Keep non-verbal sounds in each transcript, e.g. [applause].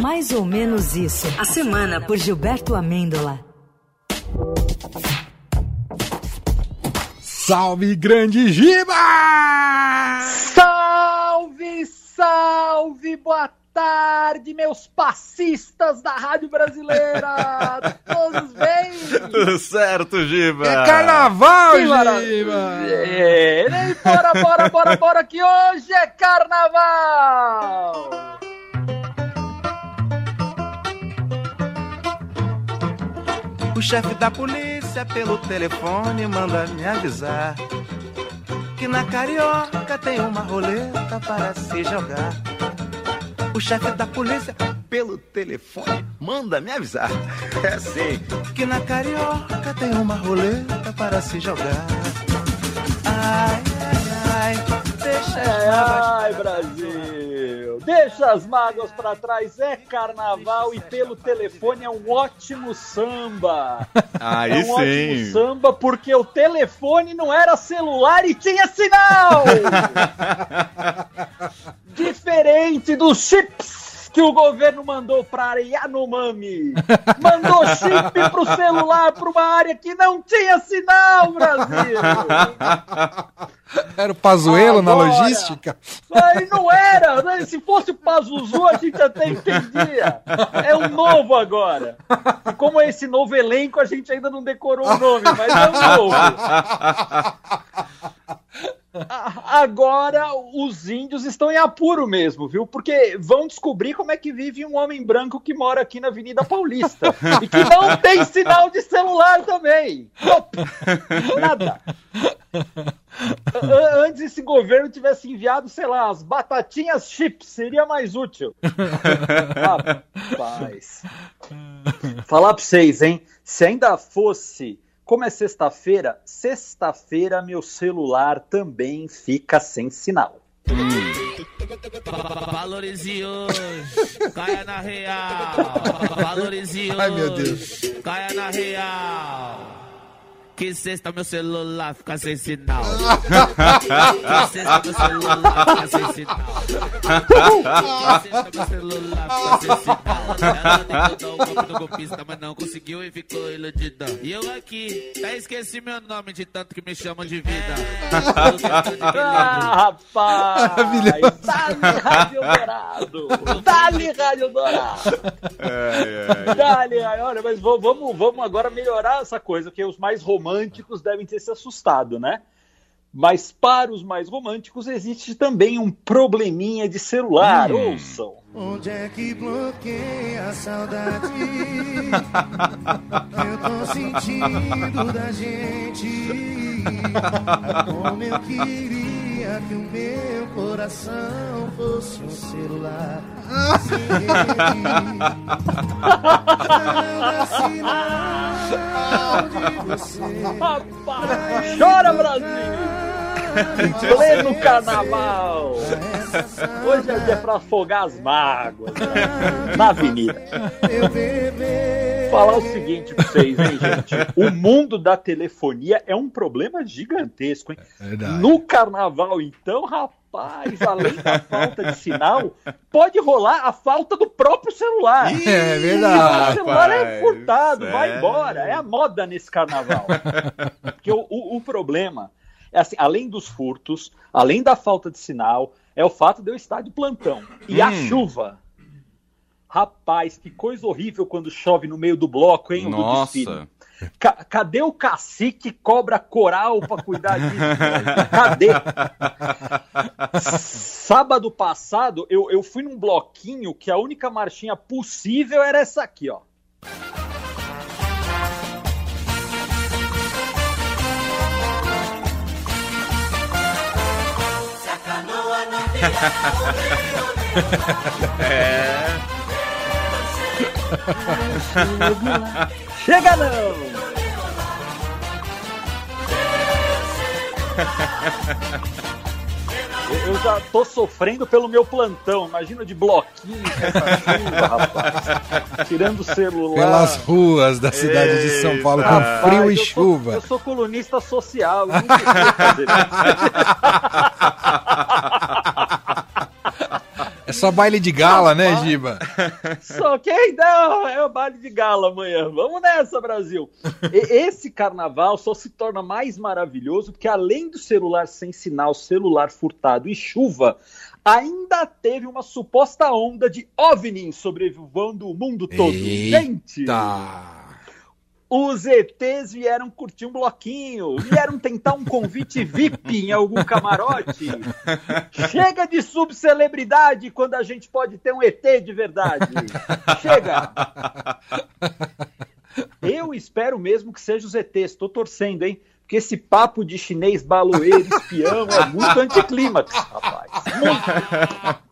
Mais ou menos isso. A semana por Gilberto Amêndola. Salve, grande Giba! Salve, salve, boa tarde, meus passistas da Rádio Brasileira! [laughs] Todos bem? Tudo certo, Giba! É carnaval, Que Giba! E bora, bora, bora, bora, que hoje é carnaval! O chefe da polícia pelo telefone manda me avisar que na carioca tem uma roleta para se jogar. O chefe da polícia pelo telefone manda me avisar. [laughs] É assim, que na carioca tem uma roleta para se jogar. Ai, ai, ai, deixa ai, Brasil! Deixa as mágoas pra trás, é carnaval e pelo telefone é um ótimo samba! Aí é um ótimo sim. samba porque o telefone não era celular e tinha sinal! [laughs] Diferente dos chips que o governo mandou para Yanomami. Mandou chip pro celular para uma área que não tinha sinal, Brasil! Era o Pazuelo na logística? Aí não era! né? Se fosse o Pazuzu, a gente até entendia. É um novo agora. E como é esse novo elenco, a gente ainda não decorou o nome, mas é um novo. Agora os índios estão em apuro mesmo, viu? Porque vão descobrir como é que vive um homem branco que mora aqui na Avenida Paulista e que não [laughs] tem sinal de celular também. Nada. Antes esse governo tivesse enviado, sei lá, as batatinhas chips, seria mais útil. [laughs] Rapaz. Falar pra vocês, hein? Se ainda fosse, como é sexta-feira, sexta-feira meu celular também fica sem sinal. Valorize hoje, caia na real. [laughs] Valorize hoje, Ai, meu Deus. caia na real. Que sexta meu celular fica sem sinal. [laughs] Que sexta meu celular fica sem sinal. Que sexta meu celular fica sem sinal. Ela tentou dar o golpe do golpista, mas não conseguiu e ficou iludida. E eu aqui, até esqueci meu nome de tanto que me chamam de vida. [laughs] Ah, rapaz! Maravilhoso. Dali Rádio Dourado! Dali Rádio Dourado! Ai, ai. Dali, ai, olha, mas vamos, vamos agora melhorar essa coisa, porque os mais românticos devem ter se assustado, né? Mas para os mais românticos existe também um probleminha de celular. Ouçam. Onde é que bloqueia a saudade? Eu tô sentindo da gente. Como eu queria que o meu coração fosse um celular. Sem rede. Não dá sinal de você. Rapaz, chora, Brasil! Pleno carnaval! Hoje é dia pra afogar as mágoas né? na avenida. Eu beber. Falar o seguinte pra vocês, hein, gente? [laughs] O mundo da telefonia é um problema gigantesco, hein? Verdade. No carnaval, então, rapaz, além da falta de sinal, pode rolar a falta do próprio celular. É o verdade. celular é Rapaz, furtado, vai embora. É a moda nesse carnaval. Porque o, o- o problema é assim, além dos furtos, além da falta de sinal, é o fato de eu estar de plantão. E a Hum. chuva. Rapaz, que coisa horrível quando chove no meio do bloco, hein? Nossa. Ca- cadê o cacique cobra coral pra cuidar disso? velho? Cadê? Sábado passado, eu, eu fui num bloquinho que a única marchinha possível era essa aqui, ó. [laughs] Chega não! Eu- já tô sofrendo pelo meu plantão. Imagina de bloquinho com essa chuva, rapaz. Tirando o celular. Pelas ruas da cidade de São Paulo, com Rapaz, frio e eu sou- chuva. eu sou colunista social. Eu não sei fazer isso. [laughs] É só baile de gala, né, Giba? [laughs] Só que ainda é o baile de gala amanhã. Vamos nessa, Brasil. Esse carnaval só se torna mais maravilhoso porque, além do celular sem sinal, celular furtado e chuva, ainda teve uma suposta onda de OVNI sobrevoando o mundo todo. Gente! Os ETs vieram curtir um bloquinho, vieram tentar um convite VIP em algum camarote. Chega de subcelebridade quando a gente pode ter um ET de verdade. Chega! Eu espero mesmo que seja os ETs, estou torcendo, hein? Porque esse papo de chinês baloeiro, espião, é muito anticlímax, rapaz. Muito.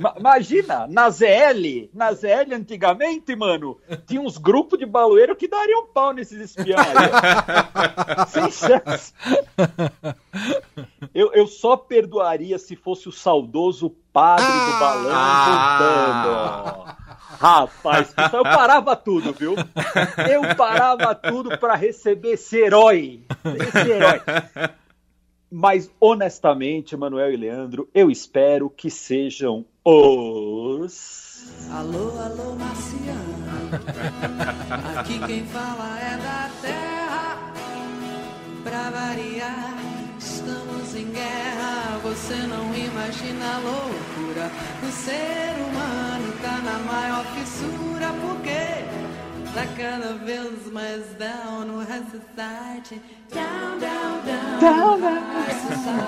Ma- Imagina, na ZL, na ZL antigamente, mano, tinha uns grupos de baloeiro que dariam pau nesses espiões. [laughs] Sem chance. Eu, eu só perdoaria se fosse o saudoso padre do balão voltando. Rapaz, eu parava tudo, viu? Eu parava tudo para receber esse herói. Esse herói. Mas, honestamente, Manuel e Leandro, eu espero que sejam os. Alô, alô, marciano. Aqui quem fala é da terra. Pra variar, estamos em guerra. Você não imagina a loucura. O ser humano tá na maior fissura. Tá cada vez mais down no high society. Down, down, down. Down,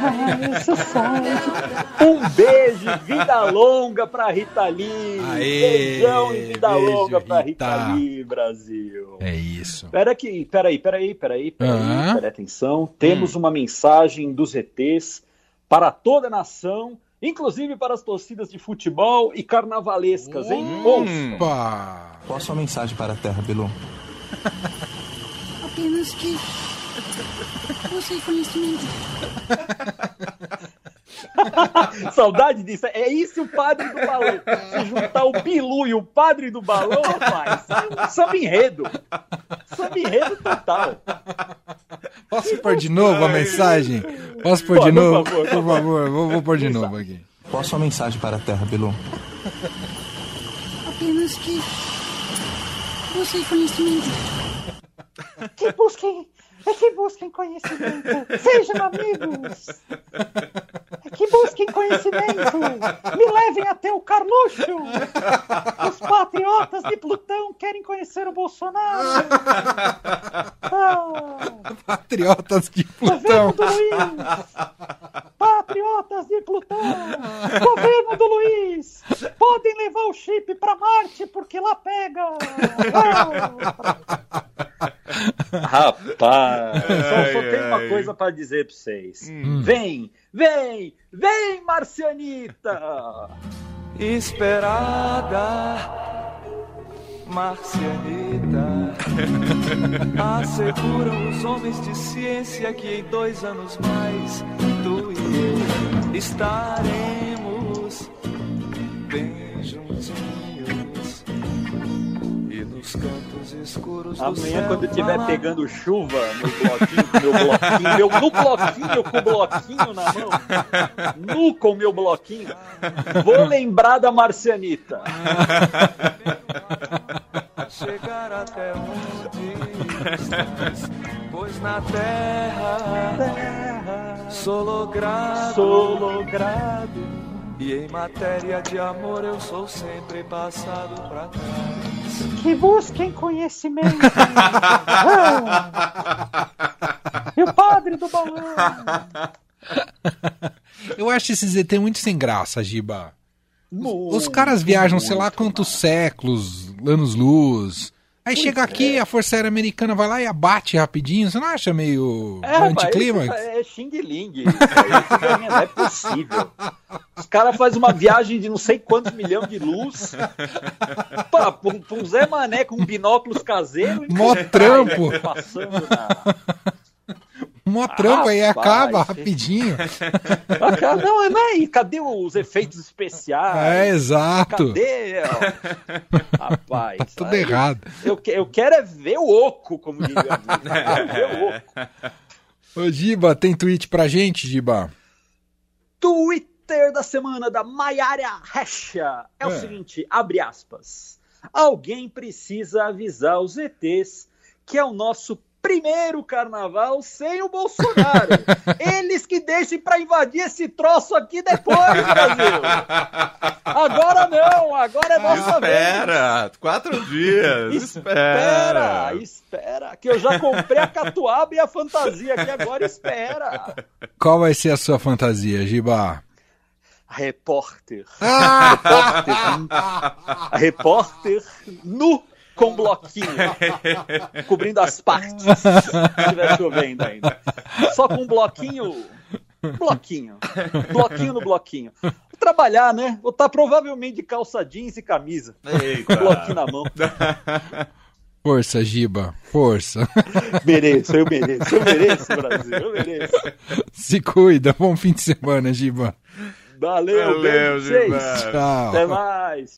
High society. Um beijo, e vida longa pra Rita Lee. Aê, Beijão e vida beijo, longa pra Rita, Rita. Lee, Brasil. É isso. Pera aqui, peraí, peraí, peraí, peraí, Aham. peraí, atenção. Temos uma mensagem dos ETs para toda a nação, inclusive para as torcidas de futebol e carnavalescas, hein? Ouça. Opa! Qual a sua mensagem para a Terra, Bilu? [laughs] Apenas que busquei conhecimento. [laughs] Saudade disso. É isso o padre do balão. Se juntar o Bilu e o padre do balão, rapaz, é samba enredo. Samba enredo total. Posso pôr de novo a mensagem? Posso pôr de Pode, por novo? favor, Por favor. vou, vou pôr de novo aqui. Qual a sua mensagem para a Terra, Bilu? Apenas que busquei conhecimento. Que busquem, é que busquem conhecimento. Sejam amigos. Que busquem conhecimento. Me levem até o Carluxo. Os patriotas de Plutão querem conhecer o Bolsonaro. Ah, Patriotas de governo Plutão. do Luiz. Patriotas de Plutão. Governo do Luiz. Podem levar o chip para Marte porque lá pega. Rapaz, só, só tem uma coisa para dizer para vocês. Vem, vem, vem, Marcianita! Esperada, Marcianita. [laughs] Asseguram os homens de ciência que em dois anos mais tu e eu estaremos bem Amanhã, céu, quando eu estiver lá- pegando chuva no bloquinho, meu bloquinho, meu, no bloquinho com o bloquinho na mão, nu com o meu bloquinho, vou lembrar da Marcianita. chegar até onde estás, pois na terra sou logrado, Sou logrado. E em matéria de amor eu sou sempre passado pra trás. Que busquem conhecimento. [laughs] E o padre do balão. [laughs] Eu acho esse ZT muito sem graça, Giba. Os Muito, caras viajam, sei lá quantos séculos, anos-luz. Aí chega aqui, a Força Aérea Americana vai lá e abate rapidinho. Você não acha meio É, anticlímax? É Xing Ling. Isso não é possível. Os caras fazem uma viagem de não sei quantos milhões de luz. Pá, pra um- pra um Zé Mané com binóculos caseiros. Mó trampo. Passando na. Mó trampo [laughs] aí Rapaz, acaba rapidinho. Não, não é. E cadê os efeitos especiais? É, exato. Cadê? Rapaz. [laughs] Tudo aí errado. Eu, eu quero é ver o oco, como diria. a quero [laughs] ver o oco. Ô, Giba, tem tweet pra gente, Giba? Twitter da semana da Maiara Recha é, o É. seguinte, abre aspas. Alguém precisa avisar os ETs que é o nosso primeiro carnaval sem o Bolsonaro. [laughs] Eles que deixem para invadir esse troço aqui depois, Brasil. Agora não, agora é nossa vez. Espera! Quatro dias! Espera, Espera! espera, que eu já comprei a catuaba e a fantasia aqui, agora espera. Qual vai ser a sua fantasia, Giba? Repórter. repórter. A repórter nu com bloquinho. [laughs] cobrindo as partes. Se estiver chovendo ainda. Só com um bloquinho. Bloquinho. Bloquinho no bloquinho. Vou trabalhar, né? Vou estar provavelmente de calça jeans e camisa. Eita. Bloquinho na mão. Força, Giba, força. Mereço, eu mereço, eu mereço, Brasil, eu mereço. Se cuida, bom fim de semana, Giba. Valeu, Valeu. Gilberto. Tchau. Até mais.